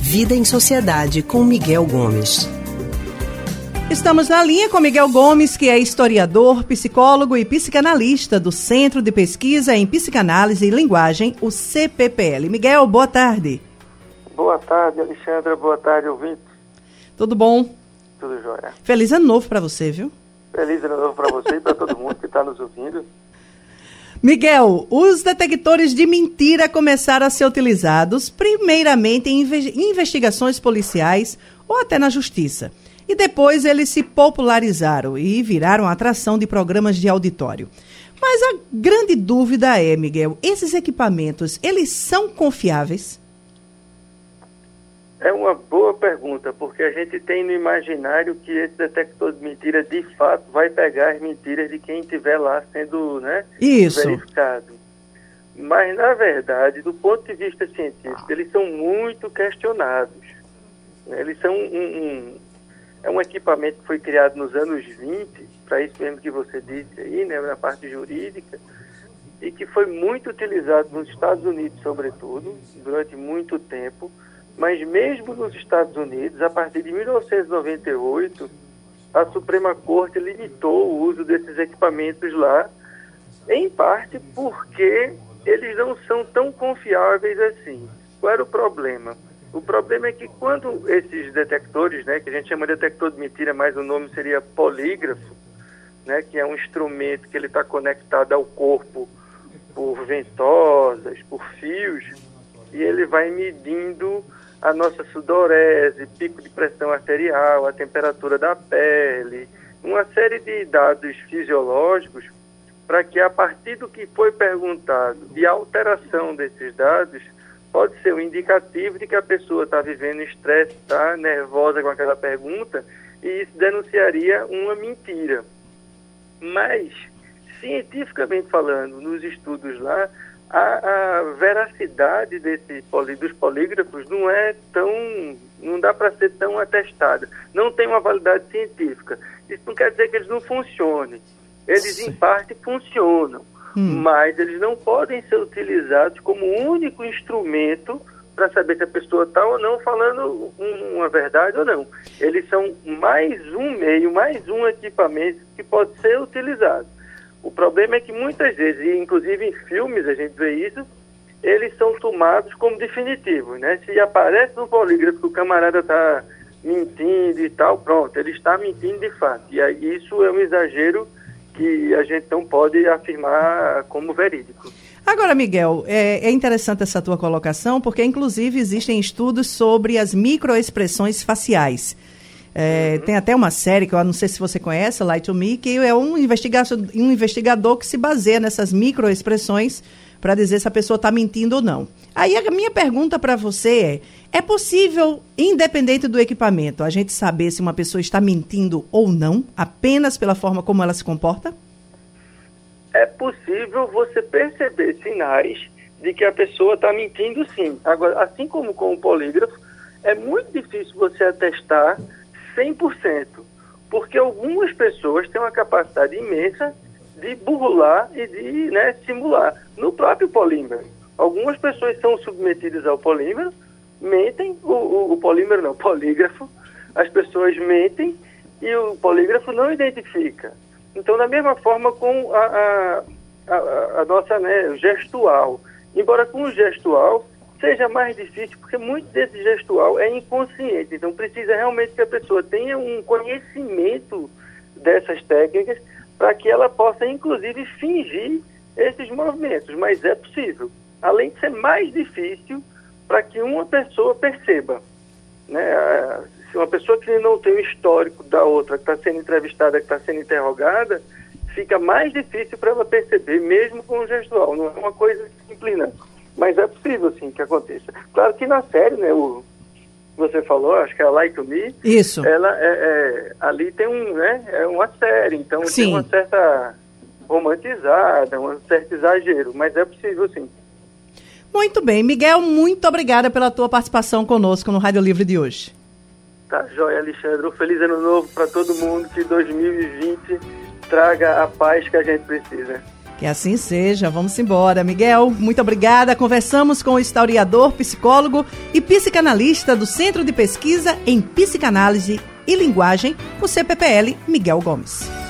Vida em Sociedade com Miguel Gomes. Estamos na linha com Miguel Gomes, que é historiador, psicólogo e psicanalista do Centro de Pesquisa em Psicanálise e Linguagem, o CPPL. Miguel, boa tarde. Boa tarde, Alexandra. Boa tarde, ouvinte. Tudo bom? Tudo jóia. Feliz ano novo para você, viu? Feliz ano novo para você e para todo mundo que está nos ouvindo. Miguel, os detectores de mentira começaram a ser utilizados primeiramente em investigações policiais ou até na justiça. E depois eles se popularizaram e viraram atração de programas de auditório. Mas a grande dúvida é, Miguel, esses equipamentos, eles são confiáveis? É uma boa pergunta, porque a gente tem no imaginário que esse detector de mentira de fato vai pegar as mentiras de quem estiver lá sendo né, Isso. verificado. Mas, na verdade, do ponto de vista científico, eles são muito questionados. Eles são um, um é um equipamento que foi criado nos anos 20, para isso mesmo que você disse aí, né, na parte jurídica, e que foi muito utilizado nos Estados Unidos, sobretudo, durante muito tempo mas mesmo nos Estados Unidos, a partir de 1998, a Suprema Corte limitou o uso desses equipamentos lá, em parte porque eles não são tão confiáveis assim. Qual era o problema? O problema é que quando esses detectores, né, que a gente chama de detector de mentira, mas o nome seria polígrafo, né, que é um instrumento que ele está conectado ao corpo por ventosas, por fios, e ele vai medindo a nossa sudorese, pico de pressão arterial, a temperatura da pele, uma série de dados fisiológicos para que a partir do que foi perguntado e a alteração desses dados pode ser um indicativo de que a pessoa está vivendo estresse, está nervosa com aquela pergunta e isso denunciaria uma mentira. Mas, cientificamente falando, nos estudos lá, a, a veracidade desse dos polígrafos não é tão, não dá para ser tão atestada, não tem uma validade científica. Isso não quer dizer que eles não funcionem. Eles Sim. em parte funcionam, hum. mas eles não podem ser utilizados como único instrumento para saber se a pessoa está ou não falando uma verdade ou não. Eles são mais um meio, mais um equipamento que pode ser utilizado. O problema é que muitas vezes, e inclusive em filmes a gente vê isso, eles são tomados como definitivos, né? Se aparece no polígrafo que o camarada está mentindo e tal, pronto, ele está mentindo de fato. E aí, isso é um exagero que a gente não pode afirmar como verídico. Agora, Miguel, é, é, interessante essa tua colocação, porque inclusive existem estudos sobre as microexpressões faciais. É, uhum. Tem até uma série que eu não sei se você conhece, Light to Me, que é um investigador, um investigador que se baseia nessas microexpressões para dizer se a pessoa está mentindo ou não. Aí a minha pergunta para você é: é possível, independente do equipamento, a gente saber se uma pessoa está mentindo ou não, apenas pela forma como ela se comporta? É possível você perceber sinais de que a pessoa está mentindo sim. Agora, assim como com o polígrafo, é muito difícil você atestar 100%, porque algumas pessoas têm uma capacidade imensa de burlar e de né, simular. No próprio polímero, algumas pessoas são submetidas ao polímero, mentem, o, o, o polímero não, polígrafo, as pessoas mentem e o polígrafo não identifica. Então, da mesma forma com a, a, a, a nossa né, gestual. Embora com o gestual seja mais difícil, porque muito desse gestual é inconsciente. Então, precisa realmente que a pessoa tenha um conhecimento dessas técnicas para que ela possa, inclusive, fingir esses movimentos. Mas é possível. Além de ser mais difícil para que uma pessoa perceba. Né? Se uma pessoa que não tem o histórico da outra, que está sendo entrevistada, que está sendo interrogada, fica mais difícil para ela perceber, mesmo com o gestual. Não é uma coisa simples, não. Mas é possível, sim, que aconteça. Claro que na série, né, o, você falou, acho que é a Like to Me. Isso. Ela é, é, ali tem um, né, é uma série, então sim. tem uma certa romantizada, um certo exagero, mas é possível sim. Muito bem. Miguel, muito obrigada pela tua participação conosco no Rádio Livre de hoje. Tá joia, Alexandre. Um feliz ano novo para todo mundo. Que 2020 traga a paz que a gente precisa. Que assim seja. Vamos embora. Miguel, muito obrigada. Conversamos com o historiador, psicólogo e psicanalista do Centro de Pesquisa em Psicanálise e Linguagem, o CPPL, Miguel Gomes.